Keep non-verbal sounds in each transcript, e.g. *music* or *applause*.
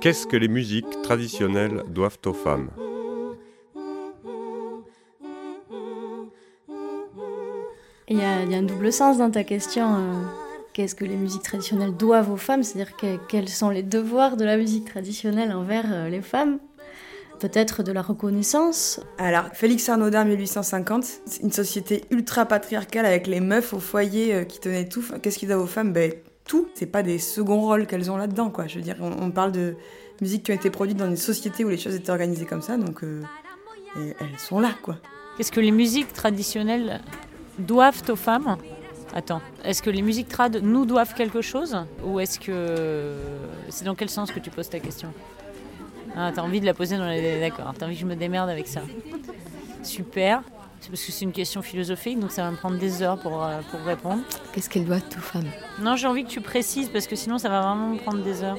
Qu'est-ce que les musiques traditionnelles doivent aux femmes Il y, a, un double sens dans ta question. Euh, qu'est-ce que les musiques traditionnelles doivent aux femmes? C'est-à-dire quels sont les devoirs de la musique traditionnelle envers euh, les femmes? Peut-être de la reconnaissance? Alors, Félix Arnaudin, 1850, c'est une société ultra patriarcale avec les meufs au foyer euh, qui tenaient tout. Qu'est-ce qu'ils doivent aux femmes? Ben, tout. C'est pas des seconds rôles qu'elles ont là-dedans, quoi. Je veux dire, on, parle de musiques qui ont été produites dans une société où les choses étaient organisées comme ça, donc elles sont là, quoi. Qu'est-ce que les musiques traditionnelles doivent aux femmes? Attends, est-ce que les musiques trad nous doivent quelque chose? Ou est-ce que. C'est dans quel sens que tu poses ta question? Ah, t'as envie de la poser dans. D'accord, t'as envie que je me démerde avec ça. Super. C'est parce que c'est une question philosophique, donc ça va me prendre des heures pour, euh, pour répondre. Qu'est-ce qu'elle doit aux femmes Non, j'ai envie que tu précises parce que sinon ça va vraiment me prendre des heures.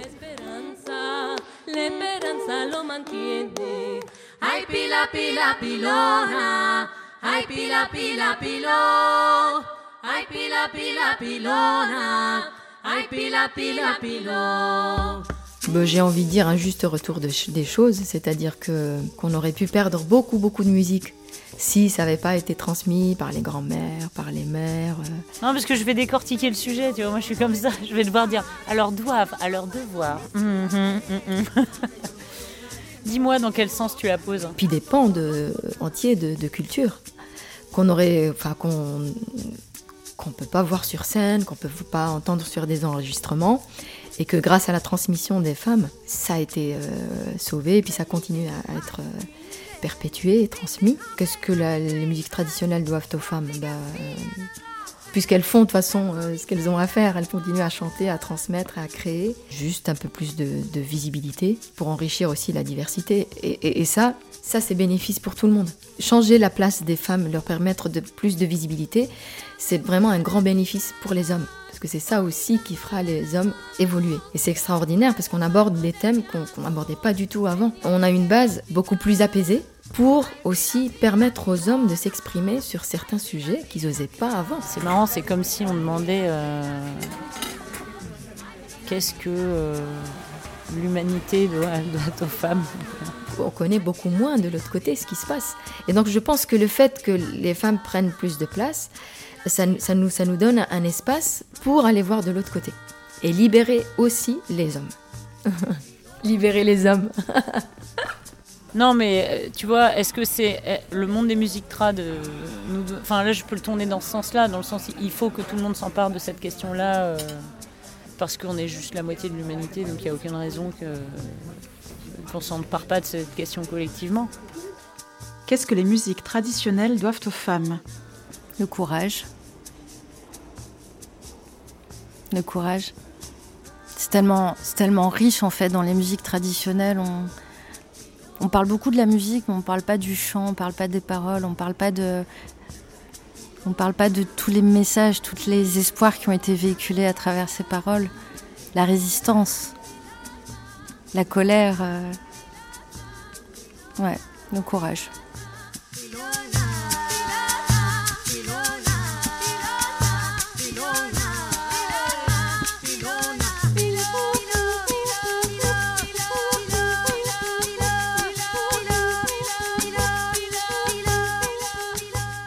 j'ai envie de dire un juste retour des choses, c'est-à-dire que qu'on aurait pu perdre beaucoup, beaucoup de musique si ça n'avait pas été transmis par les grands-mères, par les mères. Euh. Non, parce que je vais décortiquer le sujet, tu vois, moi je suis comme ça, *laughs* je vais devoir dire à leur doivent, à leur devoir. Hum, hum, hum, *laughs* Dis-moi dans quel sens tu la poses. Puis des pans de, entiers de, de culture qu'on aurait, enfin qu'on qu'on peut pas voir sur scène, qu'on peut pas entendre sur des enregistrements, et que grâce à la transmission des femmes, ça a été euh, sauvé, et puis ça continue à, être euh, perpétué et transmis. Qu'est-ce que les musiques traditionnelles doivent aux femmes? Bah, euh, puisqu'elles font de toute façon euh, ce qu'elles ont à faire. Elles continuent à chanter, à transmettre, à créer. Juste un peu plus de, visibilité pour enrichir aussi la diversité. Et, ça, ça c'est bénéfice pour tout le monde. Changer la place des femmes, leur permettre de plus de visibilité, c'est vraiment un grand bénéfice pour les hommes. Parce que c'est ça aussi qui fera les hommes évoluer. Et c'est extraordinaire parce qu'on aborde des thèmes qu'on n'abordait pas du tout avant. On a une base beaucoup plus apaisée, pour aussi permettre aux hommes de s'exprimer sur certains sujets qu'ils n'osaient pas avant. C'est marrant, c'est comme si on demandait euh, qu'est-ce que euh, l'humanité doit, *laughs* doit, aux femmes. On connaît beaucoup moins de l'autre côté ce qui se passe. Et donc je pense que le fait que les femmes prennent plus de place, ça, ça, nous, ça nous donne un espace pour aller voir de l'autre côté. Et libérer aussi les hommes. *laughs* libérer les hommes. *laughs* Non, mais euh, tu vois, est-ce que c'est euh, le monde des musiques trad euh, Enfin, là, je peux le tourner dans ce sens-là, dans le sens il faut que tout le monde s'empare de cette question-là, parce qu'on est juste la moitié de l'humanité, donc il n'y a aucune raison qu'on s'empare pas de cette question collectivement. Qu'est-ce que les musiques traditionnelles doivent aux femmes? Le courage. Le courage. C'est tellement, tellement riche en fait dans les musiques traditionnelles. On on parle beaucoup de la musique, mais on parle pas du chant, on parle pas des paroles, on parle parle pas de tous les messages, tous les espoirs qui ont été véhiculés à travers ces paroles, la résistance, la colère, euh, ouais, le courage.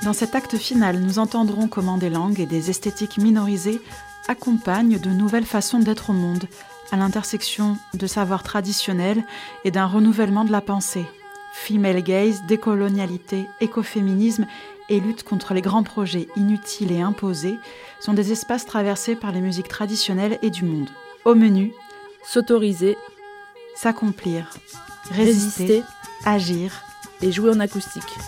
Dans cet acte final, nous entendrons comment des langues et des esthétiques minorisées accompagnent de nouvelles façons d'être au monde, à l'intersection de savoirs traditionnels et d'un renouvellement de la pensée. Female gaze, décolonialité, écoféminisme et lutte contre les grands projets inutiles et imposés sont des espaces traversés par les musiques traditionnelles et du monde. Au menu, s'autoriser, s'accomplir, résister, agir et jouer en acoustique.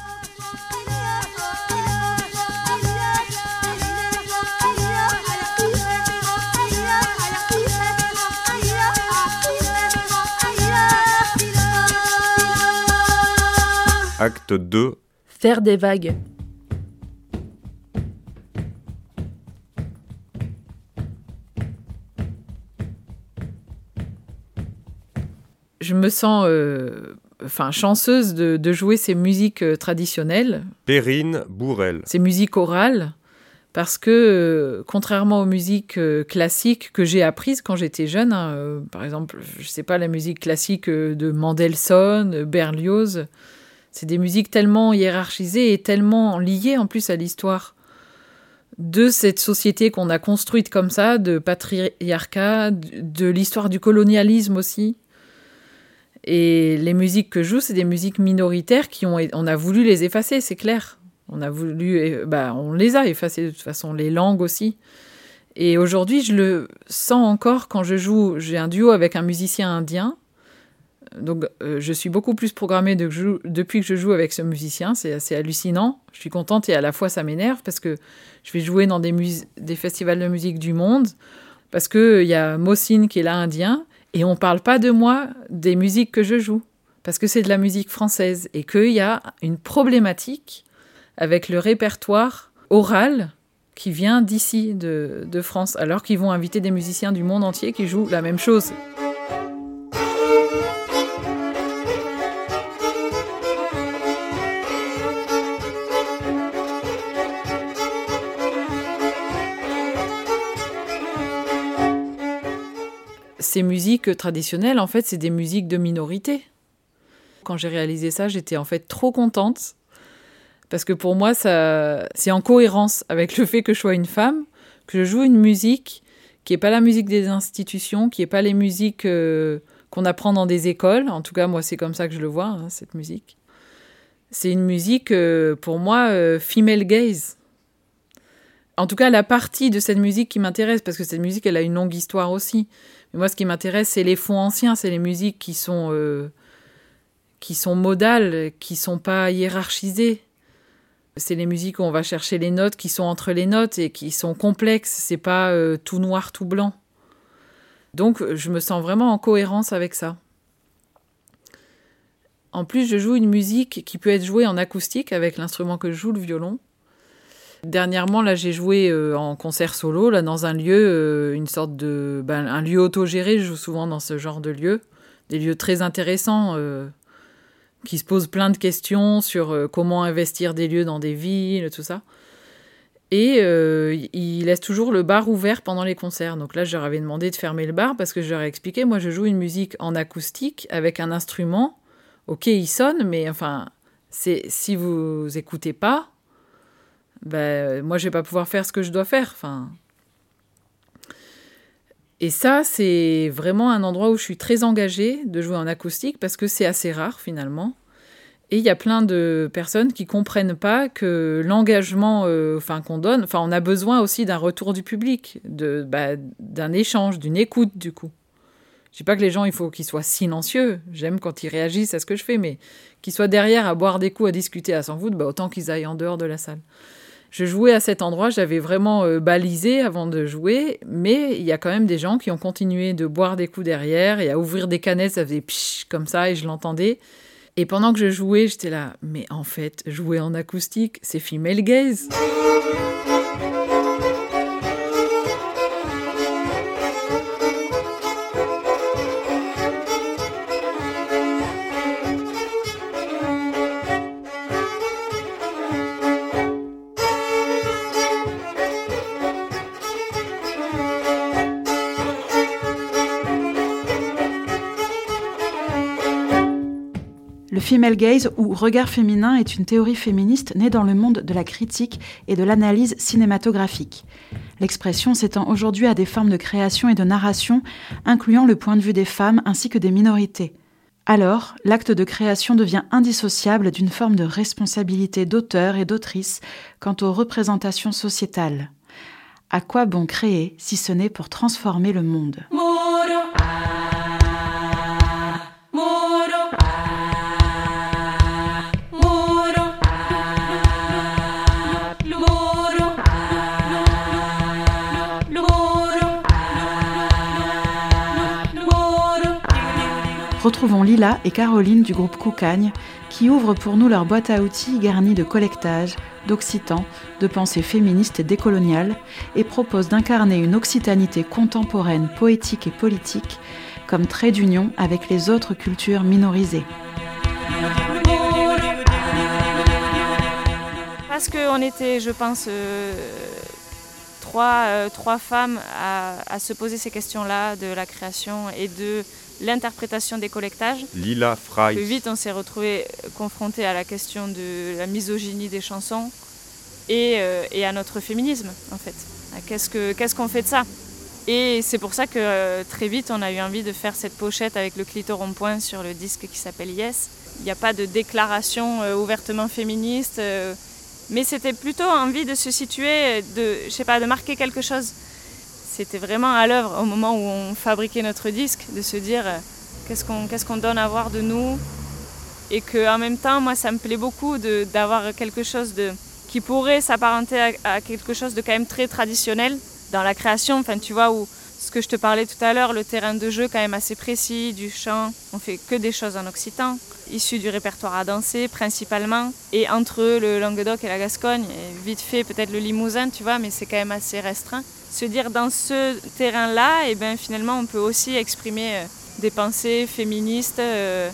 Acte 2. Faire des vagues. Je me sens euh, enfin, chanceuse de, jouer ces musiques euh, traditionnelles. Perrine Bourrel. Ces musiques orales Parce que, euh, contrairement aux musiques euh, classiques que j'ai apprises quand j'étais jeune, hein, euh, par exemple, je sais pas, la musique classique euh, de Mendelssohn, euh, Berlioz, c'est des musiques tellement hiérarchisées et tellement liées en plus à l'histoire de cette société qu'on a construite comme ça, de patriarcat, de l'histoire du colonialisme aussi. Et les musiques que je joue, c'est des musiques minoritaires qui ont, on a voulu les effacer, c'est clair. On a voulu, eh, bah, on les a effacées de toute façon, les langues aussi. Et aujourd'hui, je le sens encore quand je joue. J'ai un duo avec un musicien indien. Donc, euh, je suis beaucoup plus programmée de- depuis que je joue avec ce musicien. C'est assez hallucinant. Je suis contente et à la fois ça m'énerve parce que je vais jouer dans des, festivals de musique du monde. Parce qu'il y a Mossine qui est là indien et on parle pas de moi, des musiques que je joue. Parce que c'est de la musique française et qu'il y a une problématique avec le répertoire oral qui vient d'ici, de France, alors qu'ils vont inviter des musiciens du monde entier qui jouent la même chose. Ces musiques traditionnelles, en fait, c'est des musiques de minorité. Quand j'ai réalisé ça, j'étais en fait trop contente parce que pour moi, ça, c'est en cohérence avec le fait que je sois une femme, que je joue une musique qui n'est pas la musique des institutions, qui n'est pas les musiques euh, qu'on apprend dans des écoles. En tout cas, moi, c'est comme ça que je le vois, hein, cette musique. C'est une musique, euh, pour moi, euh, female gaze. En tout cas, la partie de cette musique qui m'intéresse, parce que cette musique, elle a une longue histoire aussi. Moi, ce qui m'intéresse, c'est les fonds anciens, c'est les musiques qui sont, euh, qui sont modales, qui sont pas hiérarchisées. C'est les musiques où on va chercher les notes qui sont entre les notes et qui sont complexes. C'est pas euh, tout noir, tout blanc. Donc, je me sens vraiment en cohérence avec ça. En plus, je joue une musique qui peut être jouée en acoustique avec l'instrument que je joue, le violon. Dernièrement, là, j'ai joué euh, en concert solo, là, dans un lieu, euh, une sorte de, ben, un lieu autogéré. Je joue souvent dans ce genre de lieu, des lieux très intéressants, euh, qui se posent plein de questions sur comment investir des lieux dans des villes, tout ça. Et euh, il laisse toujours le bar ouvert pendant les concerts. Donc là, je leur avais demandé de fermer le bar parce que je leur ai expliqué, moi, je joue une musique en acoustique avec un instrument. Ok, il sonne, mais enfin, si vous écoutez pas, ben, moi, je vais pas pouvoir faire ce que je dois faire. Enfin. Et ça, c'est vraiment un endroit où je suis très engagée de jouer en acoustique parce que c'est assez rare finalement. Et il y a plein de personnes qui comprennent pas que l'engagement euh, enfin, qu'on donne, enfin, on a besoin aussi d'un retour du public, de, bah, d'un échange, d'une écoute du coup. Je dis pas que les gens, il faut qu'ils soient silencieux. J'aime quand ils réagissent à ce que je fais, mais qu'ils soient derrière à boire des coups, à discuter, à s'en foutre, bah, autant qu'ils aillent en dehors de la salle. Je jouais à cet endroit, j'avais vraiment euh, balisé avant de jouer, mais il y a quand même des gens qui ont continué de boire des coups derrière et à ouvrir des canettes, ça faisait psh comme ça et je l'entendais. Et pendant que je jouais, j'étais là, mais en fait, jouer en acoustique, c'est female gaze. Female gaze ou regard féminin est une théorie féministe née dans le monde de la critique et de l'analyse cinématographique. L'expression s'étend aujourd'hui à des formes de création et de narration incluant le point de vue des femmes ainsi que des minorités. Alors, l'acte de création devient indissociable d'une forme de responsabilité d'auteur et d'autrice quant aux représentations sociétales. À quoi bon créer si ce n'est pour transformer le monde? Retrouvons Lila et Caroline du groupe Coucagne qui ouvrent pour nous leur boîte à outils garnie de collectages, d'occitan, de pensée féministe et décoloniale et proposent d'incarner une occitanité contemporaine, poétique et politique comme trait d'union avec les autres cultures minorisées. Parce qu'on était, je pense, euh, trois, trois femmes à, se poser ces questions-là de la création et de l'interprétation des collectages. Lila Fry. vite, on s'est retrouvé confronté à la question de la misogynie des chansons et, et à notre féminisme, en fait. Qu'est-ce qu'on fait de ça? Et c'est pour ça que très vite, on a eu envie de faire cette pochette avec le clitoron point sur le disque qui s'appelle Yes. Il n'y a pas de déclaration ouvertement féministe mais c'était plutôt envie de se situer, de, je sais pas, de marquer quelque chose. C'était vraiment à l'œuvre au moment où on fabriquait notre disque, de se dire euh, qu'est-ce qu'on donne à voir de nous? Et qu'en même temps, moi, ça me plaît beaucoup d'avoir quelque chose de, qui pourrait s'apparenter à, quelque chose de quand même très traditionnel dans la création. Enfin, tu vois, ce que je te parlais tout à l'heure, le terrain de jeu quand même assez précis, du chant, on fait que des choses en occitan issus du répertoire à danser principalement. Et entre le Languedoc et la Gascogne, et vite fait peut-être le Limousin, tu vois, mais c'est quand même assez restreint. Se dire dans ce terrain-là, et eh ben finalement on peut aussi exprimer euh, des pensées féministes. Euh,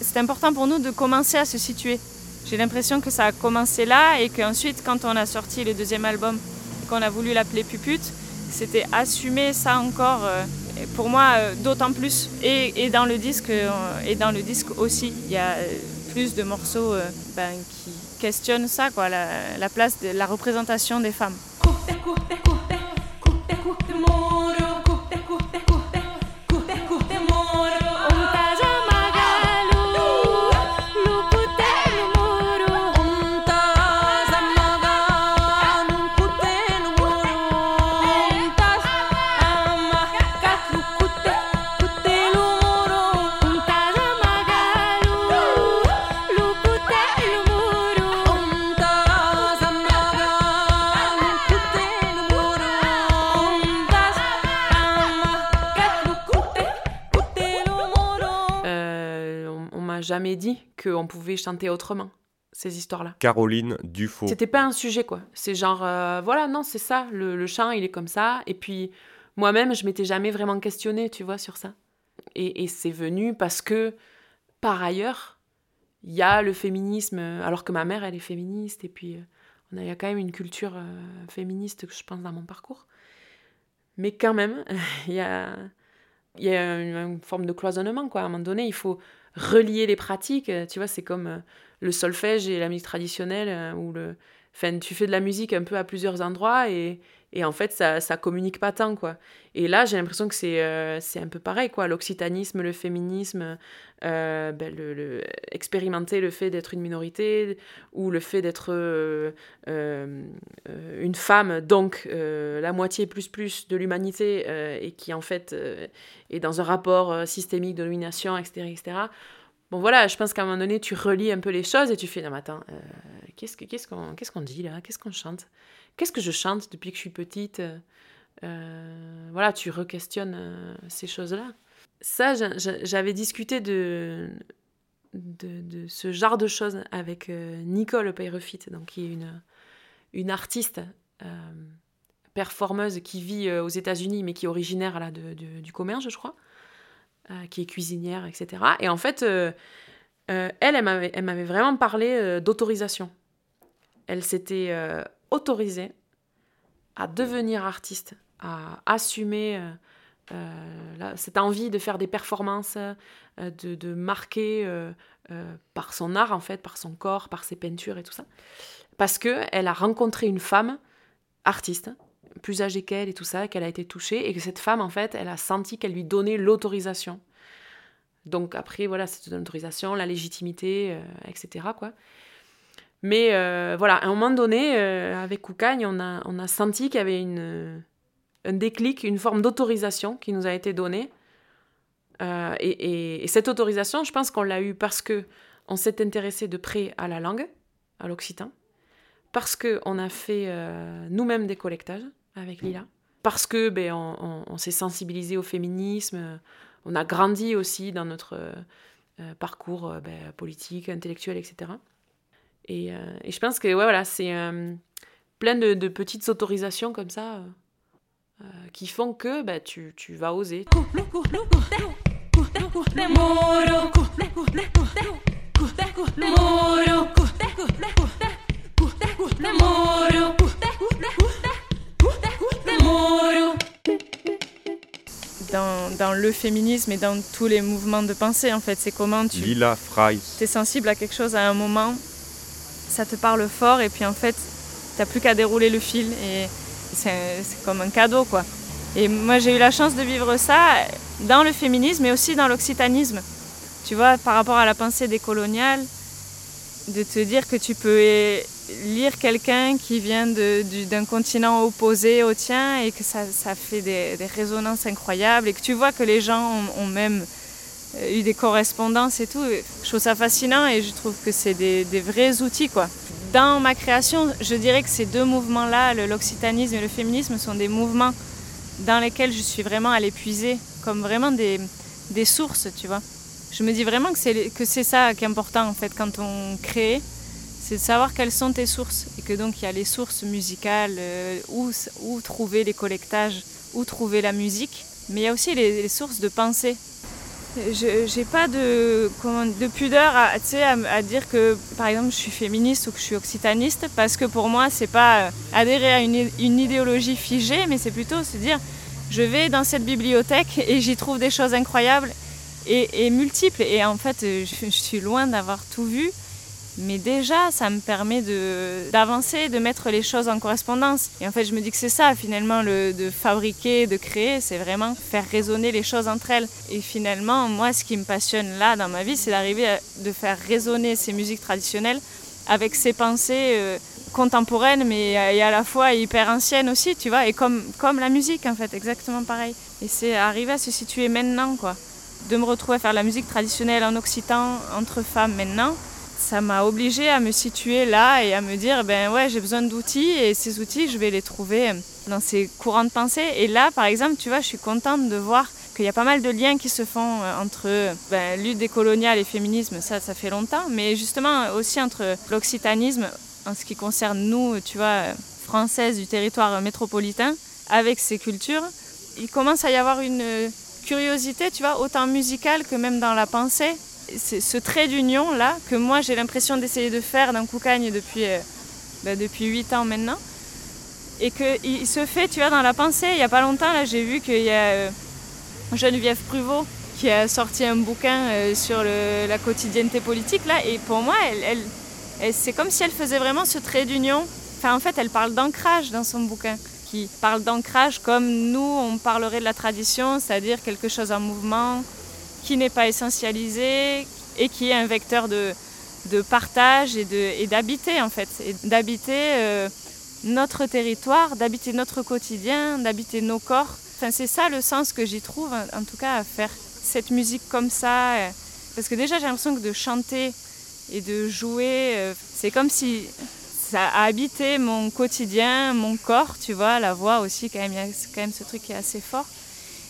c'est important pour nous de commencer à se situer. J'ai l'impression que ça a commencé là et qu'ensuite quand on a sorti le deuxième album qu'on a voulu l'appeler Pupute, c'était assumer ça encore. Euh, pour moi euh, d'autant plus. Et, et, dans le disque, euh, et dans le disque aussi, il y a plus de morceaux ben, qui questionnent ça, quoi, la, la, place de la représentation des femmes. Jamais dit qu'on pouvait chanter autrement ces histoires-là. Caroline Dufaux. C'était pas un sujet, quoi. C'est genre, euh, voilà, non, c'est ça, le, chant, il est comme ça. Et puis, moi-même, je m'étais jamais vraiment questionnée, tu vois, sur ça. Et, c'est venu parce que, par ailleurs, il y a le féminisme, alors que ma mère, elle est féministe, et puis, euh, on a, il y a quand même une culture euh, féministe, je pense, dans mon parcours. Mais quand même, *laughs* il y a, y a une, une, forme de cloisonnement, quoi. À un moment donné, il faut relier les pratiques. Euh, tu vois, c'est comme euh, le solfège et la musique traditionnelle, euh, où le... enfin, tu fais de la musique un peu à plusieurs endroits et, et en fait, ça, ça communique pas tant, quoi. Et là, j'ai l'impression que c'est c'est un peu pareil, quoi. L'occitanisme, le féminisme, ben, le, expérimenter le fait d'être une minorité ou le fait d'être une femme, donc la moitié plus plus de l'humanité et qui, en fait, est dans un rapport systémique de domination, etc., etc., Bon voilà, je pense qu'à un moment donné, tu relis un peu les choses et tu fais, non mais attends, qu'est-ce qu'on qu'est-ce qu'on dit là? Qu'est-ce qu'on chante? Qu'est-ce que je chante depuis que je suis petite? Euh, Voilà, tu re-questionnes euh, ces choses-là. Ça, j'avais discuté de, ce genre de choses avec euh, Nicole Peyrefit, donc qui est une, artiste performeuse qui vit aux États-Unis, mais qui est originaire là, du commerce, je crois. Euh, qui est cuisinière, etc. Et en fait, euh, euh, elle, elle m'avait vraiment parlé d'autorisation. Elle s'était autorisée à devenir artiste, à assumer cette envie de faire des performances, de, de, marquer par son art, en fait, par son corps, par ses peintures et tout ça. Parce qu'elle a rencontré une femme artiste plus âgée qu'elle et tout ça, qu'elle a été touchée, et que cette femme, en fait, elle a senti qu'elle lui donnait l'autorisation. Donc après, voilà, c'est l'autorisation, la légitimité, euh, etc. Quoi. Mais euh, voilà, à un moment donné, euh, avec Koukagne, on a, on a senti qu'il y avait une, un déclic, une forme d'autorisation qui nous a été donnée. Et, et, cette autorisation, je pense qu'on l'a eue parce que on s'est intéressé de près à la langue, à l'occitan, parce qu'on a fait nous-mêmes des collectages, avec Lila. Parce que ben, on, s'est sensibilisé au féminisme, on a grandi aussi dans notre euh, parcours euh, ben, politique, intellectuel, etc. Et, euh, et, je pense que ouais, voilà, c'est plein de, de, petites autorisations comme ça qui font que ben, tu, tu vas oser. Dans, le féminisme et dans tous les mouvements de pensée, en fait. C'est comment tu. Es sensible à quelque chose à un moment, ça te parle fort, et puis en fait, t'as plus qu'à dérouler le fil, et c'est comme un cadeau, quoi. Et moi, j'ai eu la chance de vivre ça dans le féminisme, mais aussi dans l'occitanisme. Tu vois, par rapport à la pensée décoloniale, de te dire que tu peux lire quelqu'un qui vient d'un continent opposé au tien et que ça, fait des, résonances incroyables et que tu vois que les gens ont, même euh, eu des correspondances et tout. Je trouve ça fascinant et je trouve que c'est des, vrais outils quoi. Dans ma création, je dirais que ces deux mouvements-là, l'occitanisme et le féminisme, sont des mouvements dans lesquels je suis vraiment allée puiser comme vraiment des, sources, tu vois. Je me dis vraiment que c'est que c'est ça qui est important en fait quand on crée, c'est de savoir quelles sont tes sources et que donc il y a les sources musicales, euh, où, où trouver les collectages, où trouver la musique, mais il y a aussi les, sources de pensée. Je j'ai pas de, pudeur à, dire que par exemple je suis féministe ou que je suis occitaniste parce que pour moi c'est pas euh, adhérer à une, idéologie figée mais c'est plutôt se dire je vais dans cette bibliothèque et j'y trouve des choses incroyables et, multiples et en fait euh, je suis loin d'avoir tout vu mais déjà ça me permet d'avancer de mettre les choses en correspondance. Et en fait je me dis que c'est ça finalement le, de fabriquer de créer c'est vraiment faire résonner les choses entre elles. Et finalement moi ce qui me passionne là dans ma vie c'est d'arriver à de faire résonner ces musiques traditionnelles avec ces pensées euh, contemporaines mais euh, à la fois hyper anciennes aussi tu vois et comme comme la musique en fait exactement pareil. Et c'est arriver à se situer maintenant quoi. De me retrouver à faire la musique traditionnelle en occitan entre femmes maintenant ça m'a obligée à me situer là et à me dire ben ouais j'ai besoin d'outils et ces outils je vais les trouver dans ces courants de pensée. Et là par exemple tu vois je suis contente de voir qu'il y a pas mal de liens qui se font euh, entre ben, lutte décoloniale et féminisme. Ça ça fait longtemps. Mais justement aussi entre l'occitanisme en ce qui concerne nous tu vois françaises du territoire métropolitain avec ces cultures il commence à y avoir une curiosité tu vois autant musicale que même dans la pensée ce trait d'union là que moi j'ai l'impression d'essayer de faire dans Coucagne depuis, euh, bah, depuis 8 ans maintenant. Et qu'il se fait, tu vois, dans la pensée. Il n'y a pas longtemps, là, j'ai vu qu'il y a euh, Geneviève Pruvot qui a sorti un bouquin euh, sur la quotidienneté politique là. Et pour moi, elle- elle- c'est comme si elle faisait vraiment ce trait d'union. Enfin, en fait, elle parle d'ancrage dans son bouquin. Qui parle d'ancrage comme nous, on parlerait de la tradition, c'est-à-dire quelque chose en mouvement, qui n'est pas essentialisé et qui est un vecteur de, de partage et d'habiter en fait, d'habiter euh, notre territoire, d'habiter notre quotidien, d'habiter nos corps. Enfin, c'est ça le sens que j'y trouve, en en tout cas, à faire cette musique comme ça. euh, Parce que déjà, j'ai l'impression que de chanter et de jouer, euh, c'est comme si ça a habité mon quotidien, mon corps, tu vois, la voix aussi, quand même, il y a quand même ce truc qui est assez fort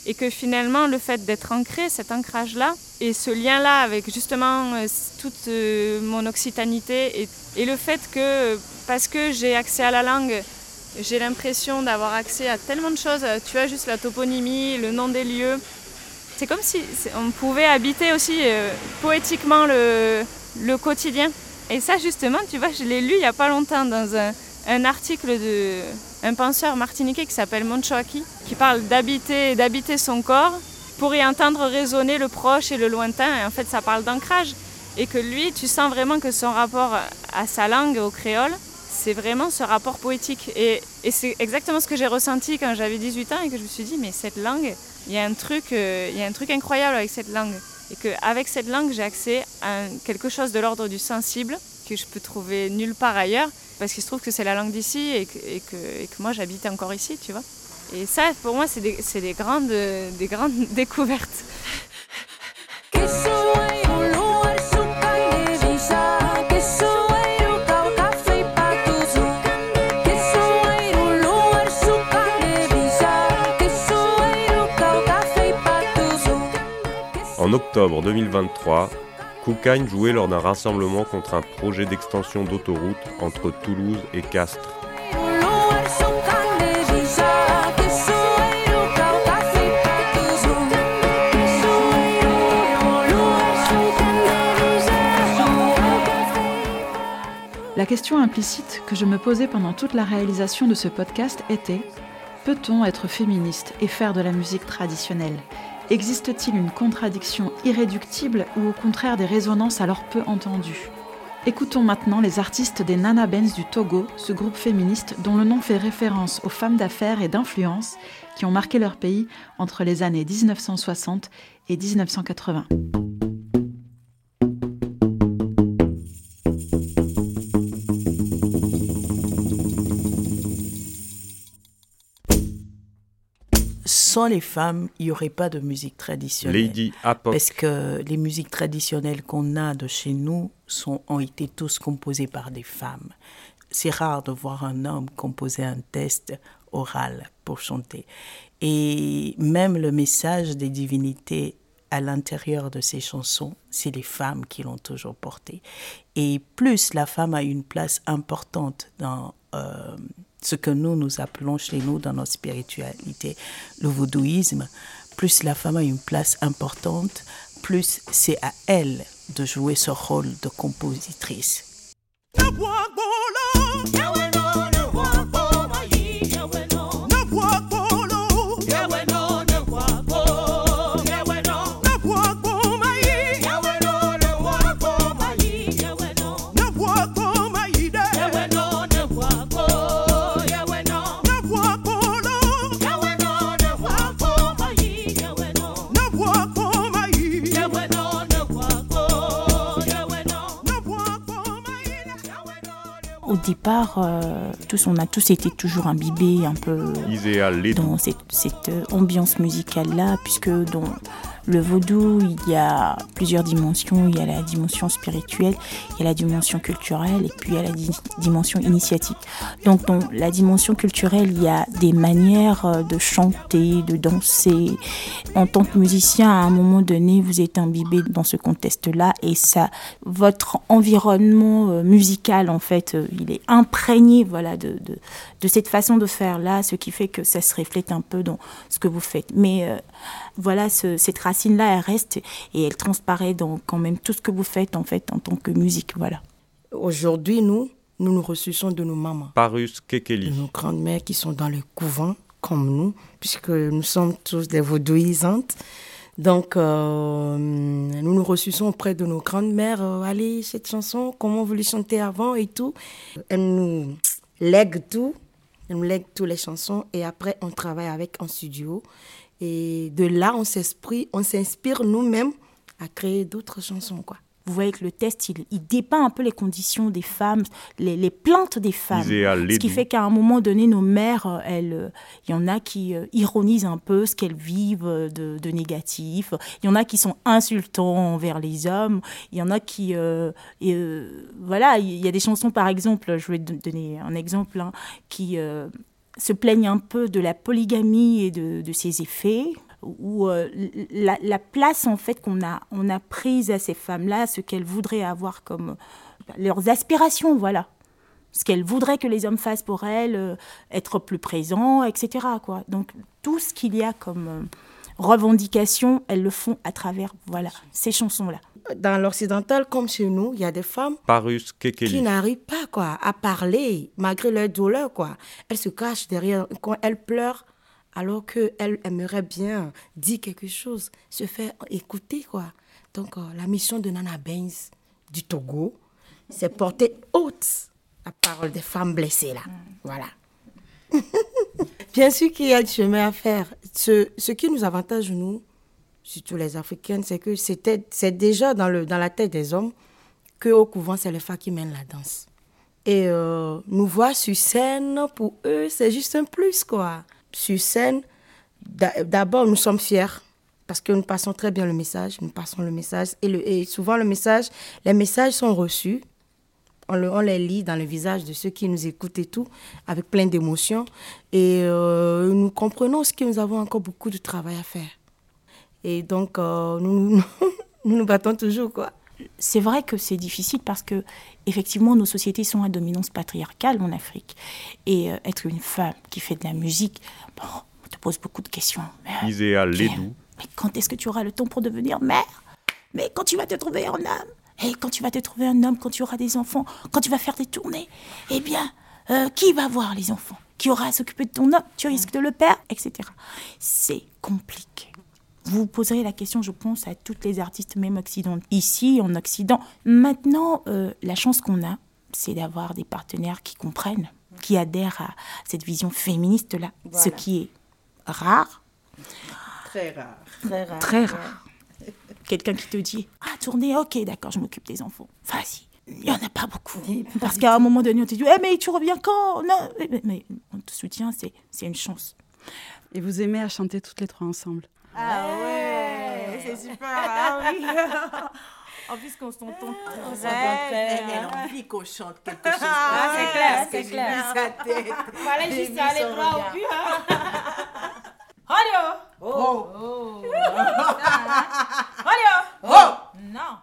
et que finalement le fait d'être ancré, cet ancrage-là, et ce lien-là avec justement euh, toute euh, mon occitanité, et, le fait que parce que j'ai accès à la langue, j'ai l'impression d'avoir accès à tellement de choses, tu as juste la toponymie, le nom des lieux, c'est comme si on pouvait habiter aussi euh, poétiquement le, quotidien. Et ça justement, tu vois, je l'ai lu il n'y a pas longtemps dans un article de un penseur martiniquais qui s'appelle Monchoaki, qui parle d'habiter, d'habiter son corps pour y entendre résonner le proche et le lointain. Et en fait, ça parle d'ancrage. Et que lui, tu sens vraiment que son rapport à sa langue, au créole, c'est vraiment ce rapport poétique. Et, et c'est exactement ce que j'ai ressenti quand j'avais 18 ans et que je me suis dit, mais cette langue, il y a un truc, euh, il y a un truc incroyable avec cette langue. Et qu'avec cette langue, j'ai accès à quelque chose de l'ordre du sensible que je peux trouver nulle part ailleurs parce qu'il se trouve que c'est la langue d'ici et que, et que, et que moi j'habite encore ici, tu vois. Et ça, pour moi, c'est des, c'est des, grandes, des grandes *laughs* découvertes. En octobre 2023, Koukagne jouait lors d'un rassemblement contre un projet d'extension d'autoroute entre Toulouse et Castres. La question implicite que je me posais pendant toute la réalisation de ce podcast était Peut-on être féministe et faire de la musique traditionnelle? Existe-t-il une contradiction irréductible ou au contraire des résonances alors peu entendues? Écoutons maintenant les artistes des Nana Benz du Togo, ce groupe féministe dont le nom fait référence aux femmes d'affaires et d'influence qui ont marqué leur pays entre les années 1960 et 1980. Sans les femmes, il n'y aurait pas de musique traditionnelle. Lady. Parce que les musiques traditionnelles qu'on a de chez nous sont, ont été tous composées par des femmes. C'est rare de voir un homme composer un test oral pour chanter. Et même le message des divinités à l'intérieur de ces chansons, c'est les femmes qui l'ont toujours porté. Et plus la femme a une place importante dans euh, ce que nous, nous appelons chez nous dans notre spiritualité le vaudouisme, plus la femme a une place importante, plus c'est à elle de jouer ce rôle de compositrice. Départ, euh, tous, on a tous été toujours imbibés un peu dans cette, cette euh, ambiance musicale-là, puisque dans le vaudou, il y a plusieurs dimensions. Il y a la dimension spirituelle, il y a la dimension culturelle et puis il y a la dimension initiatique. Donc dans la dimension culturelle, il y a des manières euh, de chanter, de danser. En tant que musicien, à un moment donné, vous êtes imbibé dans ce contexte-là et ça, votre environnement musical, en fait, il est imprégné voilà, de, de, de cette façon de faire là, ce qui fait que ça se reflète un peu dans ce que vous faites. Mais euh, voilà, ce, cette racine-là, elle reste et elle transparaît dans quand même tout ce que vous faites en fait en tant que musique. Voilà. Aujourd'hui, nous, nous nous de nos mamans. Parus Kekeli. De nos grandes-mères qui sont dans le couvent, comme nous, puisque nous sommes tous des vaudouisantes. Donc, euh, nous nous ressuscitons auprès de nos grandes-mères. Euh, allez, cette chanson, comment vous les chantez avant et tout. Elles nous lèguent tout. Elles nous lèguent toutes les chansons. Et après, on travaille avec en studio. Et de là, on s'inspire nous-mêmes à créer d'autres chansons, quoi. Vous voyez que le test, il, il dépeint un peu les conditions des femmes, les, les plaintes des femmes. Ce qui fait qu'à un moment donné, nos mères, elles, il y en a qui euh, ironisent un peu ce qu'elles vivent de, de, négatif. Il y en a qui sont insultants envers les hommes. Il y en a qui, euh, et, euh, voilà, il y a des chansons par exemple, je vais donner un exemple, hein, qui se plaignent un peu de la polygamie et de, de ses effets où euh, la, la, place en fait qu'on a, on a prise à ces femmes-là, ce qu'elles voudraient avoir comme euh, leurs aspirations, voilà. Ce qu'elles voudraient que les hommes fassent pour elles, euh, être plus présents, etc. Quoi. Donc tout ce qu'il y a comme euh, revendication, elles le font à travers voilà, ces chansons-là. Dans l'occidental comme chez nous, il y a des femmes Parus qui n'arrivent pas quoi, à parler malgré leur douleur. Quoi. Elles se cachent derrière, quand elles pleurent, alors qu'elle aimerait bien dire quelque chose, se faire écouter, quoi. Donc, euh, la mission de Nana Benz du Togo, c'est porter haute la parole des femmes blessées, là. Voilà. *laughs* bien sûr qu'il y a du chemin à faire. Ce, ce qui nous avantage, nous, surtout les Africaines, c'est que c'est déjà dans, le, dans la tête des hommes qu'au couvent, c'est les femmes qui mènent la danse. Et euh, nous voir sur scène, pour eux, c'est juste un plus, quoi sur scène, d'abord, nous sommes fiers parce que nous passons très bien le message. Nous passons le message et, le, et souvent, le message, les messages sont reçus. On, le, on, les lit dans le visage de ceux qui nous écoutent et tout, avec plein d'émotions. Et euh, nous comprenons ce que nous avons encore beaucoup de travail à faire. Et donc, euh, nous, *laughs* nous, nous battons toujours, quoi c'est vrai que c'est difficile parce que effectivement nos sociétés sont à dominance patriarcale en Afrique. Et euh, être une femme qui fait de la musique bon on te pose beaucoup de questions. Mais, Iséa Lédou mais quand est-ce que tu auras le temps pour devenir mère? Mais quand tu vas te trouver un homme? Et quand tu vas te trouver un homme quand tu auras des enfants quand tu vas faire des tournées? Eh bien euh, qui va voir les enfants? Qui aura à s'occuper de ton homme? Tu risques de le perdre etc c'est compliqué Vous poserez la question, je pense, à toutes les artistes, même occidentaux, ici en Occident. Maintenant, euh, la chance qu'on a, c'est d'avoir des partenaires qui comprennent, qui adhèrent à cette vision féministe-là, ce qui est rare. Très rare. Très rare. Très rare. Quelqu'un qui te dit Ah, tournez, ok, d'accord, je m'occupe des enfants. Vas-y. Il n'y en a pas beaucoup. Parce qu'à un moment donné, on te dit Eh, mais tu reviens quand? Non, mais, on te soutient, c'est une chance. Et vous aimez à chanter toutes les trois ensemble? Ah ouais, c'est super. Ah oui. *laughs* En plus, qu'on s'entend très Elle a envie qu'on chante quelque chose. Ah, c'est clair, c'est clair. Sa tête. Fallait juste aller droit au but. Hein. *laughs* Allô? Oh Oh *laughs* Allô? Oh Non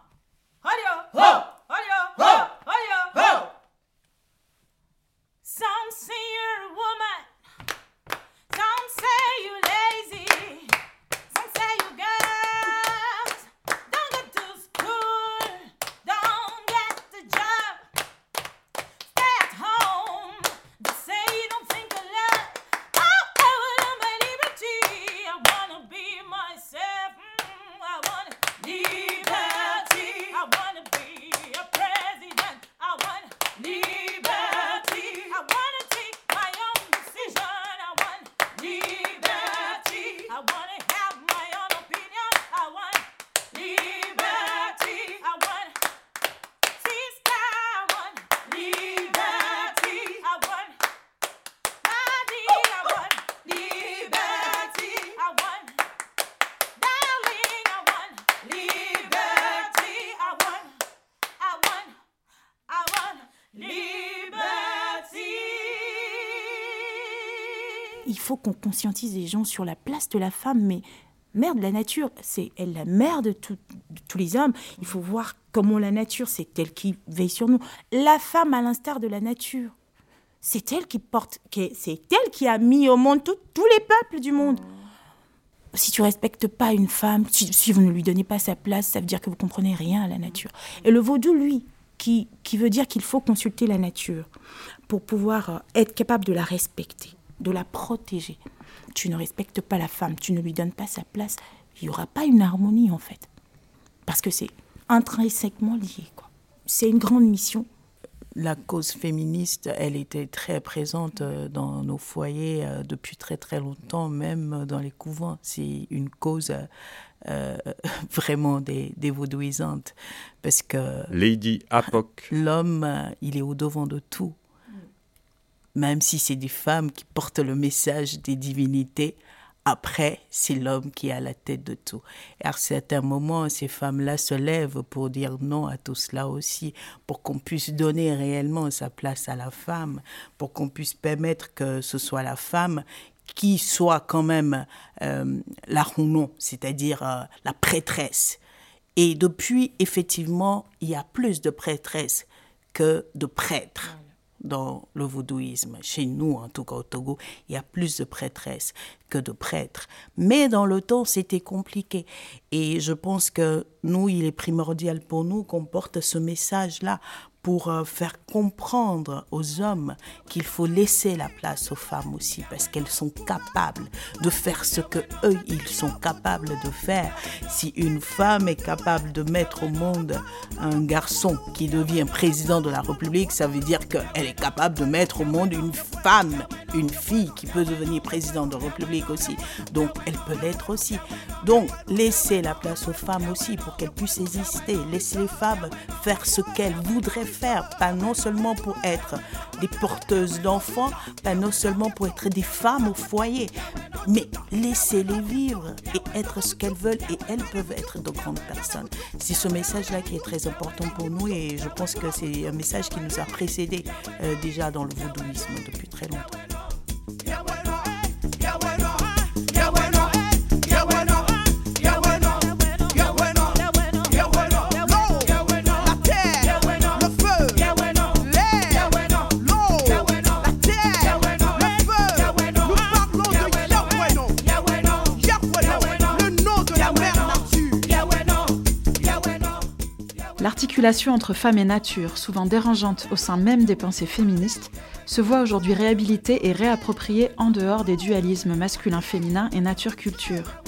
Il faut qu'on conscientise les gens sur la place de la femme mais merde la nature c'est elle la mère de, de tous les hommes. Il faut voir comment la nature c'est elle qui veille sur nous. La femme à l'instar de la nature c'est elle qui porte c'est elle qui a mis au monde tous les peuples du monde. Si tu respectes pas une femme, si, vous ne lui donnez pas sa place, ça veut dire que vous comprenez rien à la nature. Et le vaudou, lui, qui, qui veut dire qu'il faut consulter la nature pour pouvoir euh, être capable de la respecter, de la protéger. Tu ne respectes pas la femme, tu ne lui donnes pas sa place, il n'y aura pas une harmonie en fait. Parce que c'est intrinsèquement lié. quoi. C'est une grande mission. la cause féministe, elle était très présente euh, dans nos foyers euh, depuis très très longtemps, même dans les couvents. C'est une cause euh, euh, *laughs* vraiment des, dévaudouisante parce que Lady Apoc. l'homme, euh, il est au devant de tout. Même si c'est des femmes qui portent le message des divinités, après, c'est l'homme qui est à la tête de tout. Et à certains moments, ces femmes-là se lèvent pour dire non à tout cela aussi, pour qu'on puisse donner réellement sa place à la femme, pour qu'on puisse permettre que ce soit la femme qui soit quand même euh, la rounon, c'est-à-dire euh, la prêtresse. Et depuis, effectivement, il y a plus de prêtresses que de prêtres dans le vaudouisme. Chez nous, en tout cas au Togo, il y a plus de prêtresses que de prêtres. Mais dans le temps, c'était compliqué. Et je pense que nous, il est primordial pour nous qu'on porte ce message-là pour euh, faire comprendre aux hommes qu'il faut laisser la place aux femmes aussi parce qu'elles sont capables de faire ce que eux ils sont capables de faire. Si une femme est capable de mettre au monde un garçon qui devient président de la République, ça veut dire qu'elle est capable de mettre au monde une femme, une fille qui peut devenir président de la République aussi. Donc elle peut l'être aussi. Donc laissez la place aux femmes aussi pour qu'elles puissent exister. Laissez les femmes faire ce qu'elles voudraient faire, pas non seulement pour être des porteuses d'enfants, pas non seulement pour être des femmes au foyer, mais laissez-les vivre et être ce qu'elles veulent et elles peuvent être de grandes personnes. C'est ce message-là qui est très important pour nous et je pense que c'est un message qui nous a précédés euh, déjà dans le vaudouisme depuis très longtemps. L'articulation entre femme et nature, souvent dérangeante au sein même des pensées féministes, se voit aujourd'hui réhabilitée et réappropriée en dehors des dualismes masculin-féminin et nature-culture.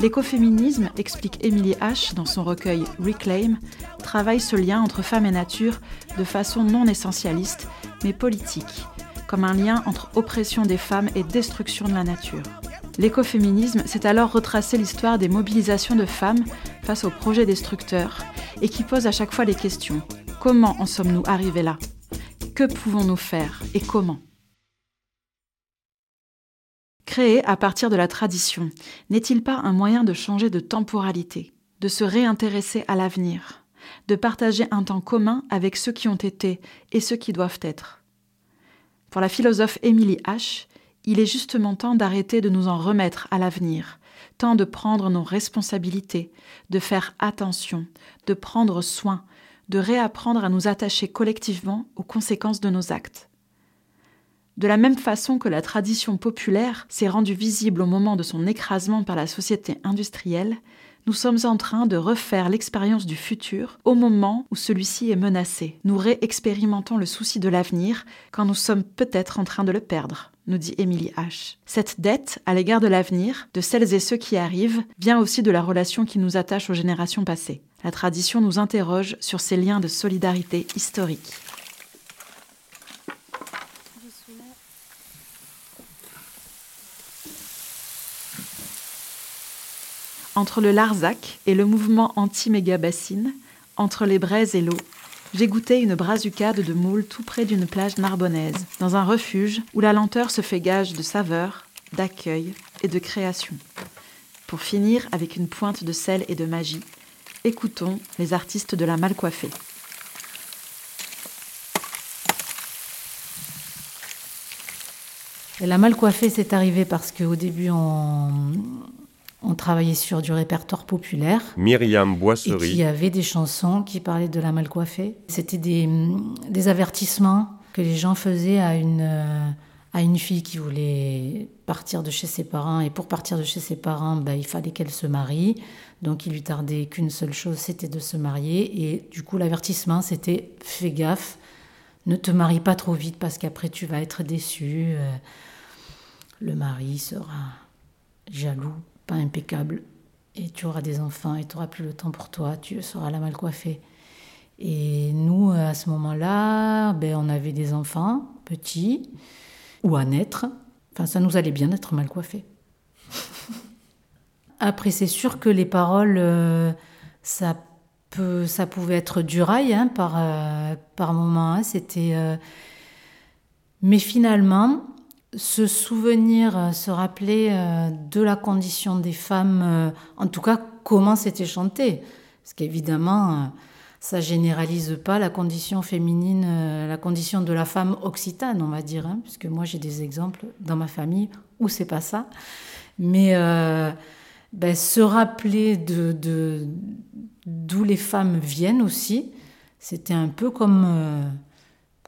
L'écoféminisme, explique Emily H. dans son recueil Reclaim, travaille ce lien entre femme et nature de façon non essentialiste, mais politique, comme un lien entre oppression des femmes et destruction de la nature. L'écoféminisme, c'est alors retracer l'histoire des mobilisations de femmes face aux projets destructeurs et qui pose à chaque fois les questions. Comment en sommes-nous arrivés là? Que pouvons-nous faire et comment? Créer à partir de la tradition n'est-il pas un moyen de changer de temporalité, de se réintéresser à l'avenir, de partager un temps commun avec ceux qui ont été et ceux qui doivent être? Pour la philosophe Emily H., il est justement temps d'arrêter de nous en remettre à l'avenir, temps de prendre nos responsabilités, de faire attention, de prendre soin, de réapprendre à nous attacher collectivement aux conséquences de nos actes. De la même façon que la tradition populaire s'est rendue visible au moment de son écrasement par la société industrielle, nous sommes en train de refaire l'expérience du futur au moment où celui-ci est menacé. Nous réexpérimentons le souci de l'avenir quand nous sommes peut-être en train de le perdre, nous dit Emily H. Cette dette à l'égard de l'avenir, de celles et ceux qui arrivent, vient aussi de la relation qui nous attache aux générations passées. La tradition nous interroge sur ces liens de solidarité historique. Entre le Larzac et le mouvement anti-méga-bassine, entre les braises et l'eau, j'ai goûté une brazucade de moule tout près d'une plage narbonnaise, dans un refuge où la lenteur se fait gage de saveur, d'accueil et de création. Pour finir avec une pointe de sel et de magie, écoutons les artistes de la mal coiffée. la mal coiffée, c'est arrivé parce qu'au début, on, on travaillait sur du répertoire populaire. Myriam Boisserie. Et il y avait des chansons qui parlaient de la mal coiffée. C'était des, des, avertissements que les gens faisaient à une, à une fille qui voulait partir de chez ses parents. Et pour partir de chez ses parents, ben, il fallait qu'elle se marie. Donc il lui tardait qu'une seule chose, c'était de se marier. Et du coup, l'avertissement, c'était fais gaffe, ne te marie pas trop vite parce qu'après tu vas être déçu. Euh, le mari sera jaloux pas impeccable, et tu auras des enfants et tu n'auras plus le temps pour toi, tu seras la mal coiffée. Et nous, à ce moment-là, ben, on avait des enfants petits ou à naître. Enfin, ça nous allait bien d'être mal coiffés. *laughs* Après, c'est sûr que les paroles, euh, ça, peut, ça pouvait être du rail hein, par, euh, par moment. Hein. C'était. Euh, mais finalement, se souvenir, euh, se rappeler euh, de la condition des femmes, euh, en tout cas comment c'était chanté. Parce qu'évidemment, ça généralise pas la condition féminine, la condition de la femme occitane, on va dire, hein, puisque moi j'ai des exemples dans ma famille où c'est pas ça. Mais ben, se rappeler de d'où les femmes viennent aussi, c'était un peu comme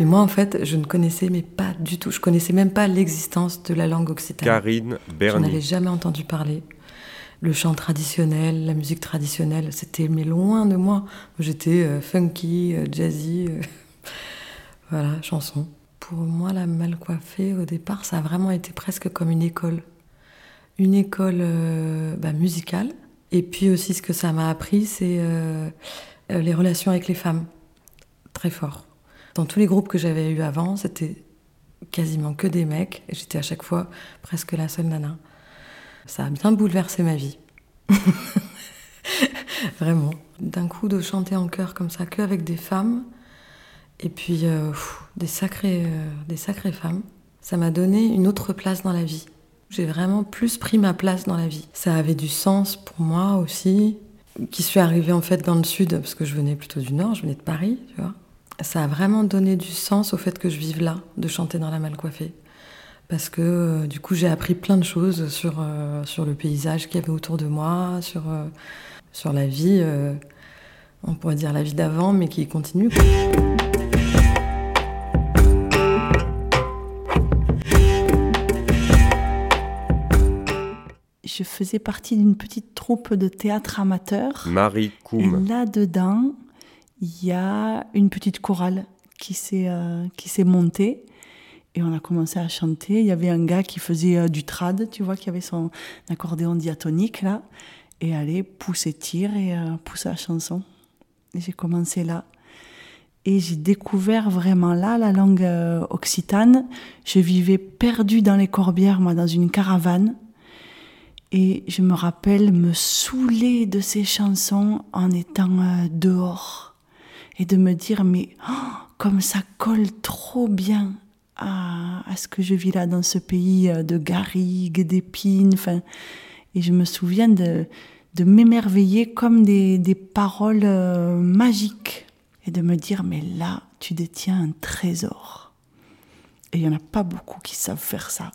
Et moi, en fait, je ne connaissais mais pas du tout. Je connaissais même pas l'existence de la langue occitane. Karine Bernier. Je n'avais jamais entendu parler. Le chant traditionnel, la musique traditionnelle, c'était mais loin de moi. J'étais euh, funky, euh, jazzy, euh, *laughs* voilà, chanson. Pour moi, la mal coiffée, au départ, ça a vraiment été presque comme une école. Une école bah, musicale. Et puis aussi, ce que ça m'a appris, c'est les relations avec les femmes. Très fort. Dans tous les groupes que j'avais eu avant, c'était quasiment que des mecs. Et j'étais à chaque fois presque la seule nana. Ça a bien bouleversé ma vie. *laughs* Vraiment. D'un coup, de chanter en chœur comme ça, que avec des femmes, et puis euh, des, sacrées, euh, des sacrées femmes, ça m'a donné une autre place dans la vie. J'ai vraiment plus pris ma place dans la vie. Ça avait du sens pour moi aussi, qui suis arrivée en fait dans le sud, parce que je venais plutôt du nord, je venais de Paris, tu vois ça a vraiment donné du sens au fait que je vive là, de chanter dans la mal coiffée. Parce que euh, du coup, j'ai appris plein de choses sur, euh, sur le paysage qu'il y avait autour de moi, sur, euh, sur la vie on pourrait dire la vie d'avant, mais qui continue. Je faisais partie d'une petite troupe de théâtre amateur. Marie Koum. Et là-dedans, il y a une petite chorale qui s'est euh, montée et on a commencé à chanter. Il y avait un gars qui faisait euh, du trad, tu vois, qui avait son accordéon diatonique là et allait pousser tire et euh, pousser la chanson. J'ai commencé là. Et j'ai découvert vraiment là la langue occitane. Je vivais perdue dans les corbières, moi, dans une caravane. Et je me rappelle me saouler de ces chansons en étant dehors et de me dire mais oh, comme ça colle trop bien à, à, ce que je vis là dans ce pays euh, de garrigues, d'épines. Et je me souviens de, de m'émerveiller comme des, des paroles euh, magiques et de me dire mais là tu détiens un trésor. Et il n'y en a pas beaucoup qui savent faire ça.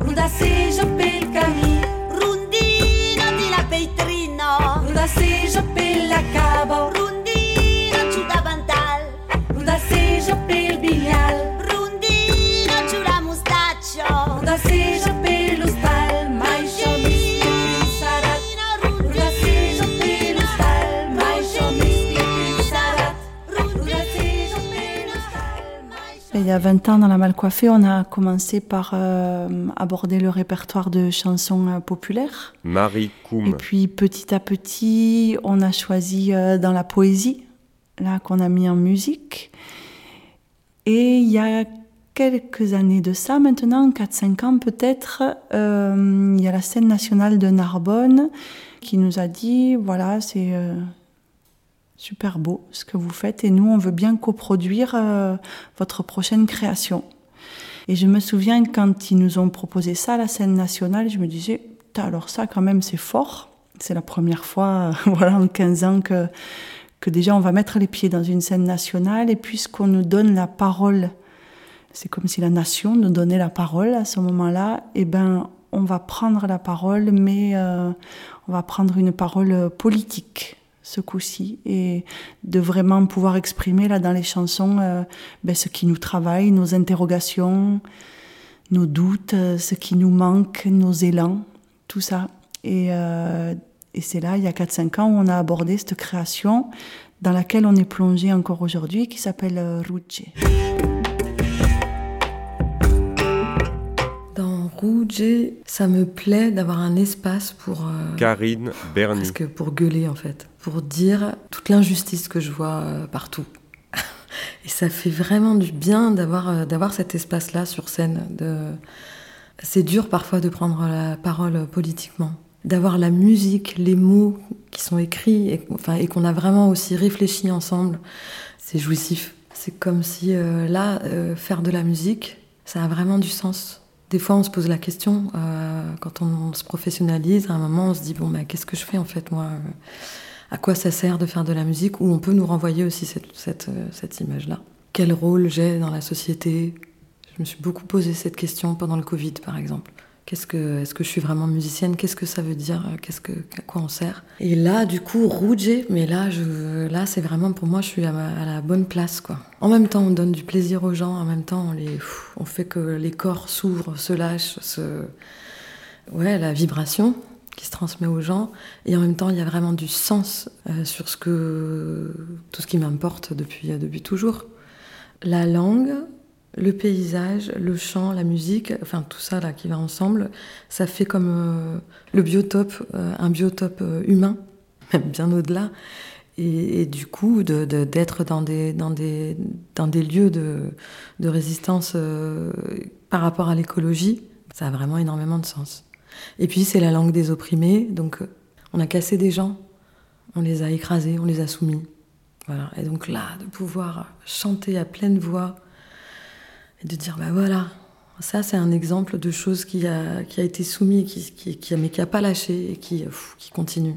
Ruda seja pel camí, a 20 ans, dans la Malcoiffée, on a commencé par euh, aborder le répertoire de chansons euh, populaires. Marie Koum. Et puis petit à petit, on a choisi euh, dans la poésie, là qu'on a mis en musique. Et il y a quelques années de ça, maintenant, 4-5 ans peut-être, il y a la scène nationale de Narbonne qui nous a dit, voilà, c'est super beau ce que vous faites et nous, on veut bien coproduire euh, votre prochaine création. Et je me souviens quand ils nous ont proposé ça, la scène nationale, je me disais, alors ça quand même c'est fort. C'est la première fois, *laughs* voilà, en 15 ans que, que déjà on va mettre les pieds dans une scène nationale et puisqu'on nous donne la parole, c'est comme si la nation nous donnait la parole à ce moment-là, et ben on va prendre la parole, mais euh, on va prendre une parole politique ce coup-ci et de vraiment pouvoir exprimer là dans les chansons euh, ben, ce qui nous travaille, nos interrogations, nos doutes, euh, ce qui nous manque, nos élans, tout ça. Et, euh, et c'est là, il y a 4-5 ans, où on a abordé cette création dans laquelle on est plongé encore aujourd'hui, qui s'appelle euh. Dans Rouge, ça me plaît d'avoir un espace pour. euh, Karine. Parce que pour gueuler en fait, pour dire toute l'injustice que je vois euh, partout. *laughs* Et ça fait vraiment du bien d'avoir euh, d'avoir cet espace-là sur scène. De... C'est dur parfois de prendre la parole politiquement, d'avoir la musique, les mots qui sont écrits et, enfin, et qu'on a vraiment aussi réfléchi ensemble. C'est jouissif. C'est comme si euh, là, euh, faire de la musique, ça a vraiment du sens. Des fois, on se pose la question, euh, quand on, se professionnalise, à un moment, on se dit, bon, bah, qu'est-ce que je fais en fait, moi euh, À quoi ça sert de faire de la musique Ou on peut nous renvoyer aussi cette, cette, euh, cette image-là. Quel rôle j'ai dans la société? Je me suis beaucoup posé cette question pendant le Covid, par exemple. Qu'est-ce que, est-ce que je suis vraiment musicienne? Qu'est-ce que ça veut dire? Qu'est-ce que, à quoi on sert? Et là, du coup, Rouge, mais là, je, là, c'est vraiment pour moi, je suis à, la bonne place, quoi. En même temps, on donne du plaisir aux gens. En même temps, on les, on fait que les corps s'ouvrent, se lâchent, se, ouais, la vibration qui se transmet aux gens. Et en même temps, il y a vraiment du sens euh, sur ce que, tout ce qui m'importe depuis, depuis toujours. La langue, le paysage, le chant, la musique, enfin tout ça là qui va ensemble, ça fait comme euh, le biotope, euh, un biotope euh, humain, *laughs* bien au-delà. Et, du coup, d'être dans des, lieux de, de résistance par rapport à l'écologie, ça a vraiment énormément de sens. Et puis c'est la langue des opprimés, donc on a cassé des gens, on les a écrasés, on les a soumis. Voilà. Et donc là, de pouvoir chanter à pleine voix de dire, bah voilà, ça c'est un exemple de chose qui a, qui a été soumis, qui, qui, mais qui n'a pas lâché et qui, continue.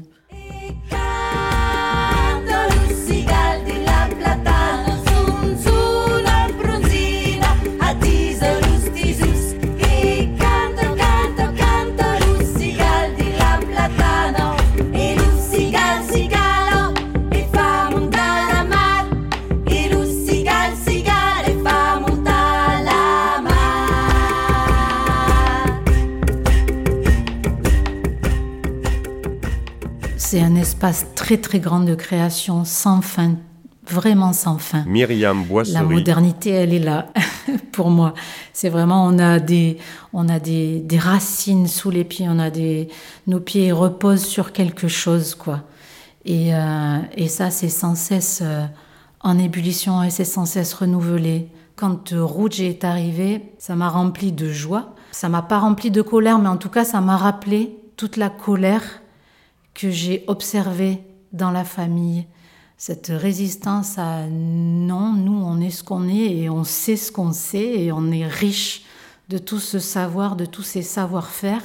Espace très très grand de création, sans fin, vraiment sans fin. Myriam Boisserie. La modernité, elle est là *laughs* pour moi. C'est vraiment, on a des, on a des, des, racines sous les pieds, on a des, nos pieds reposent sur quelque chose, quoi. Et, euh, et ça, c'est sans cesse euh, en ébullition et c'est sans cesse renouvelé. Quand euh, Rouge est arrivé, ça m'a rempli de joie. Ça m'a pas rempli de colère, mais en tout cas, ça m'a rappelé toute la colère que j'ai observé dans la famille. Cette résistance à non, nous on est ce qu'on est et on sait ce qu'on sait et on est riche de tout ce savoir, de tous ces savoir-faire.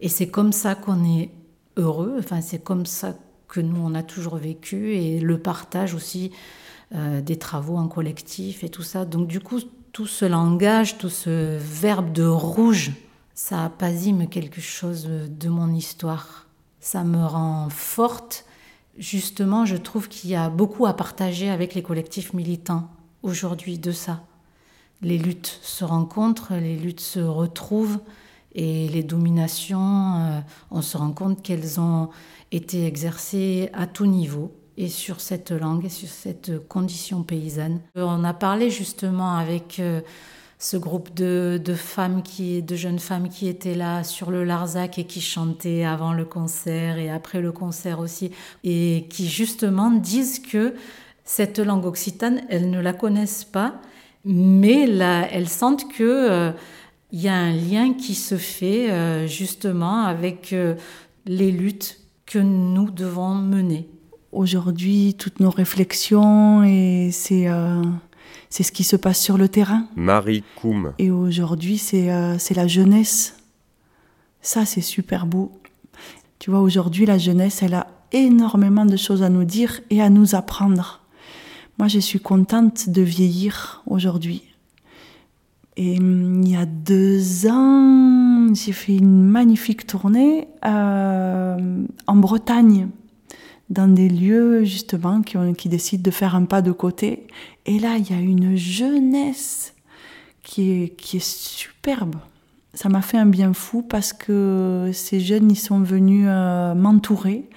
Et c'est comme ça qu'on est heureux, enfin c'est comme ça que nous on a toujours vécu et le partage aussi euh, des travaux en collectif et tout ça. Donc du coup, tout ce langage, tout ce verbe de rouge, ça apasime quelque chose de mon histoire ça me rend forte. Justement, je trouve qu'il y a beaucoup à partager avec les collectifs militants aujourd'hui de ça. Les luttes se rencontrent, les luttes se retrouvent et les dominations, euh, on se rend compte qu'elles ont été exercées à tout niveau et sur cette langue et sur cette condition paysanne. On a parlé justement avec euh, ce groupe de, femmes qui, de jeunes femmes qui étaient là sur le Larzac et qui chantaient avant le concert et après le concert aussi, et qui justement disent que cette langue occitane, elles ne la connaissent pas, mais là, elles sentent que euh, y a un lien qui se fait euh, justement avec euh, les luttes que nous devons mener. Aujourd'hui, toutes nos réflexions et c'est c'est ce qui se passe sur le terrain. Marie Koum. Et aujourd'hui, euh, c'est la jeunesse. Ça, c'est super beau. Tu vois, aujourd'hui, la jeunesse, elle a énormément de choses à nous dire et à nous apprendre. Moi, je suis contente de vieillir aujourd'hui. Et hum, il y a deux ans, j'ai fait une magnifique tournée euh, en Bretagne dans des lieux justement qui, qui, décident de faire un pas de côté. Et là, il y a une jeunesse qui est, superbe. Ça m'a fait un bien fou parce que ces jeunes, ils sont venus euh, m'entourer,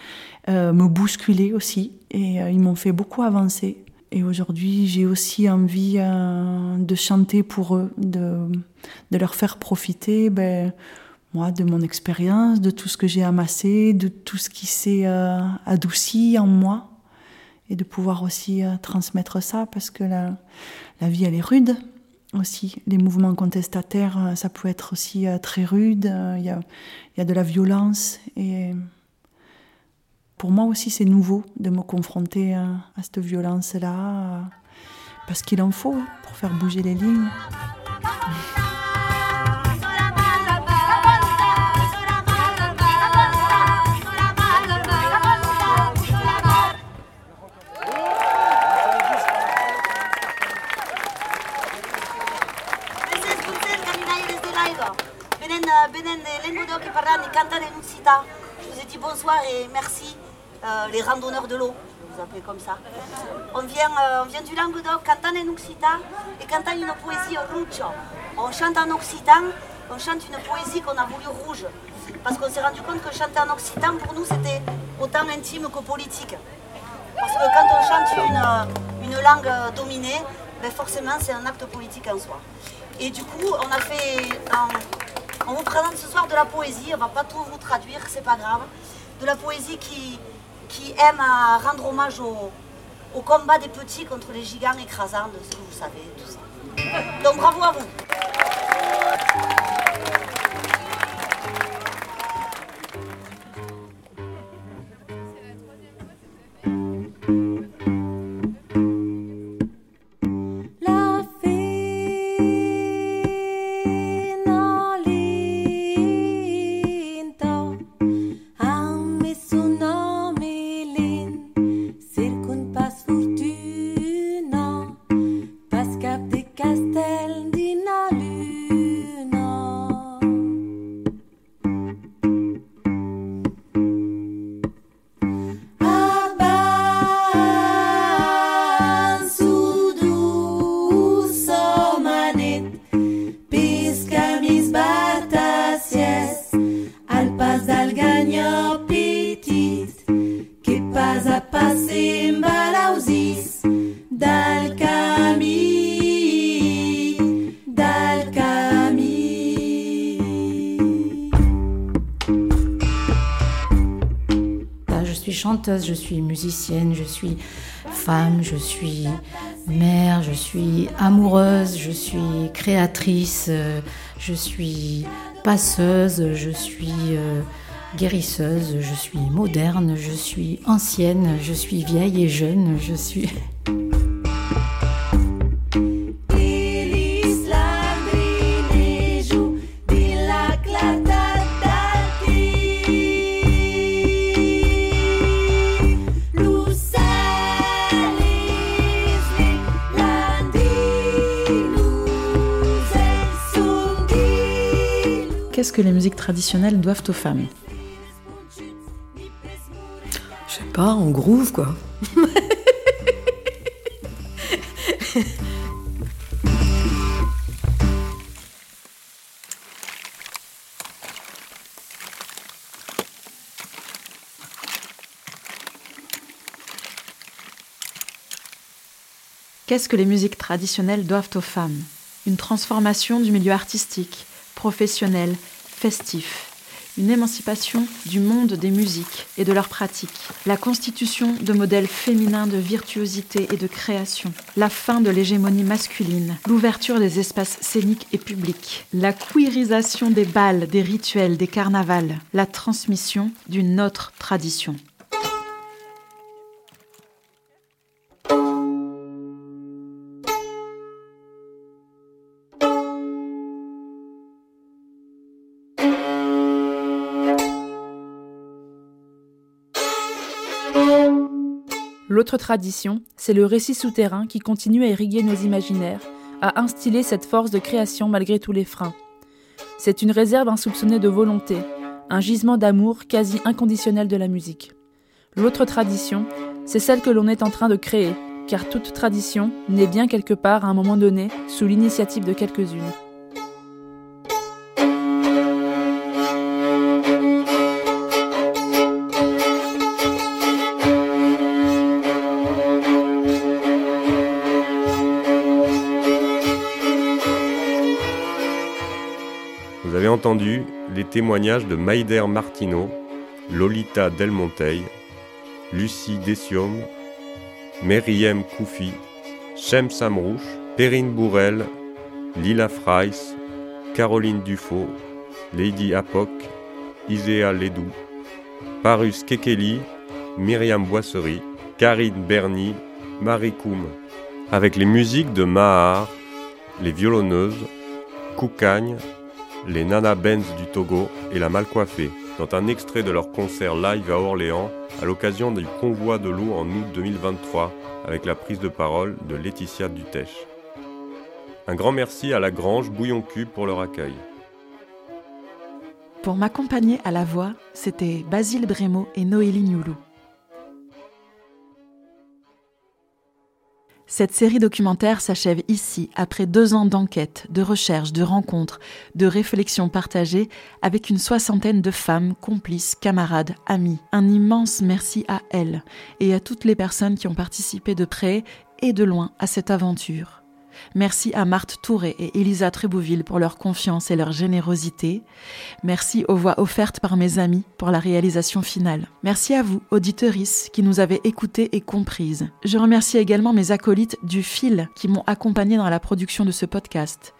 euh, me bousculer aussi, et euh, ils m'ont fait beaucoup avancer. Et aujourd'hui, j'ai aussi envie de chanter pour eux, de, leur faire profiter. Ben, moi, de mon expérience, de tout ce que j'ai amassé, de tout ce qui s'est adouci en moi, et de pouvoir aussi euh, transmettre ça, parce que la, la, vie, elle est rude aussi. Les mouvements contestataires, euh, ça peut être aussi très rude, il y a, y a de la violence, et pour moi aussi, c'est nouveau de me confronter à cette violence-là, parce qu'il en faut pour faire bouger les lignes. Je vous ai dit bonsoir et merci, euh, les randonneurs de l'eau, vous appelez comme ça. On vient, euh, on vient du Languedoc, cantant en occitan et cantant une poésie rouge. On chante en occitan, on chante une poésie qu'on a voulu rouge. Parce qu'on s'est rendu compte que chanter en occitan, pour nous, c'était autant intime que politique. Parce que quand on chante une, une langue dominée, ben forcément, c'est un acte politique en soi. Et du coup, on a fait on vous présente ce soir de la poésie, on va pas tout vous traduire, c'est pas grave. De la poésie qui, aime à rendre hommage au, au combat des petits contre les gigants écrasants, de ce que vous savez, tout ça. Donc bravo à vous. Je suis musicienne, je suis femme, je suis mère, je suis amoureuse, je suis créatrice, je suis passeuse, je suis euh, guérisseuse, je suis moderne, je suis ancienne, je suis vieille et jeune, je suis... que les musiques traditionnelles doivent aux femmes Je sais pas, en groove quoi. Qu'est-ce que les musiques traditionnelles doivent aux femmes? Une transformation du milieu artistique, professionnel, festif, une émancipation du monde des musiques et de leurs pratiques, la constitution de modèles féminins de virtuosité et de création, la fin de l'hégémonie masculine, l'ouverture des espaces scéniques et publics, la queerisation des balles, des rituels, des carnavals, la transmission d'une autre tradition. L'autre tradition, c'est le récit souterrain qui continue à irriguer nos imaginaires, à instiller cette force de création malgré tous les freins. C'est une réserve insoupçonnée de volonté, un gisement d'amour quasi inconditionnel de la musique. L'autre tradition, c'est celle que l'on est en train de créer, car toute tradition naît bien quelque part à un moment donné sous l'initiative de quelques-unes. Les témoignages de Maider Martino, Lolita Del Montey, Lucie Dessium, Meriem Koufi, Shem Samrouche, Perrine Bourrel, Lila Freiss, Caroline Dufaux, Lady Apok, Isea Ledou, Parus Kekeli, Myriam Boisserie, Karine Berny, Marie Koum, avec les musiques de Mahar, les violonneuses, Koukagne, les Nana Benz du Togo et la Malcoiffée, dans un extrait de leur concert live à Orléans à l'occasion du convoi de l'eau en août 2023 avec la prise de parole de Laetitia Dutèche. Un grand merci à la Grange Bouillon Cube pour leur accueil. Pour m'accompagner à la voix, c'était Basile Brémo et Noélie Nioulou. Cette série documentaire s'achève ici, après deux ans d'enquête, de recherche, de rencontres, de réflexions partagées avec une soixantaine de femmes, complices, camarades, amies. Un immense merci à elles et à toutes les personnes qui ont participé de près et de loin à cette aventure. Merci à Marthe Touré et Elisa Trébouville pour leur confiance et leur générosité. Merci aux voix offertes par mes amis pour la réalisation finale. Merci à vous, auditorices, qui nous avez écoutés et comprises. Je remercie également mes acolytes du fil qui m'ont accompagné dans la production de ce podcast.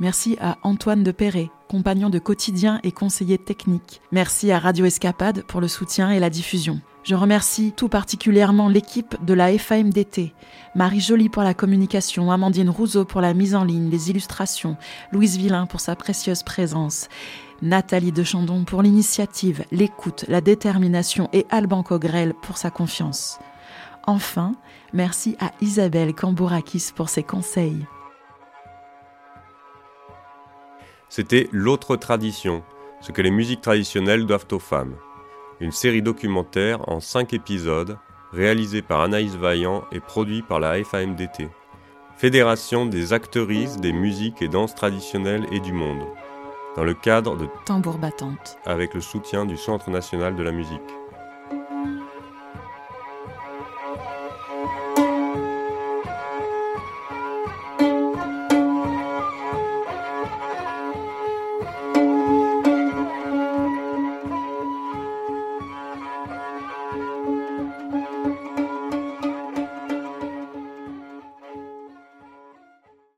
Merci à Antoine de Perret, compagnon de quotidien et conseiller technique. Merci à Radio Escapade pour le soutien et la diffusion. Je remercie tout particulièrement l'équipe de la FAMDT, Marie Joly pour la communication, Amandine Rousseau pour la mise en ligne, les illustrations, Louise Villain pour sa précieuse présence, Nathalie Dechandon pour l'initiative, l'écoute, la détermination et Alban Cogrel pour sa confiance. Enfin, merci à Isabelle Cambourakis pour ses conseils. C'était L'autre tradition, ce que les musiques traditionnelles doivent aux femmes une série documentaire en 5 épisodes réalisée par Anaïs Vaillant et produit par la FAMDT, Fédération des actrices des musiques et danses traditionnelles et du monde, dans le cadre de Tambour battante, avec le soutien du Centre national de la musique.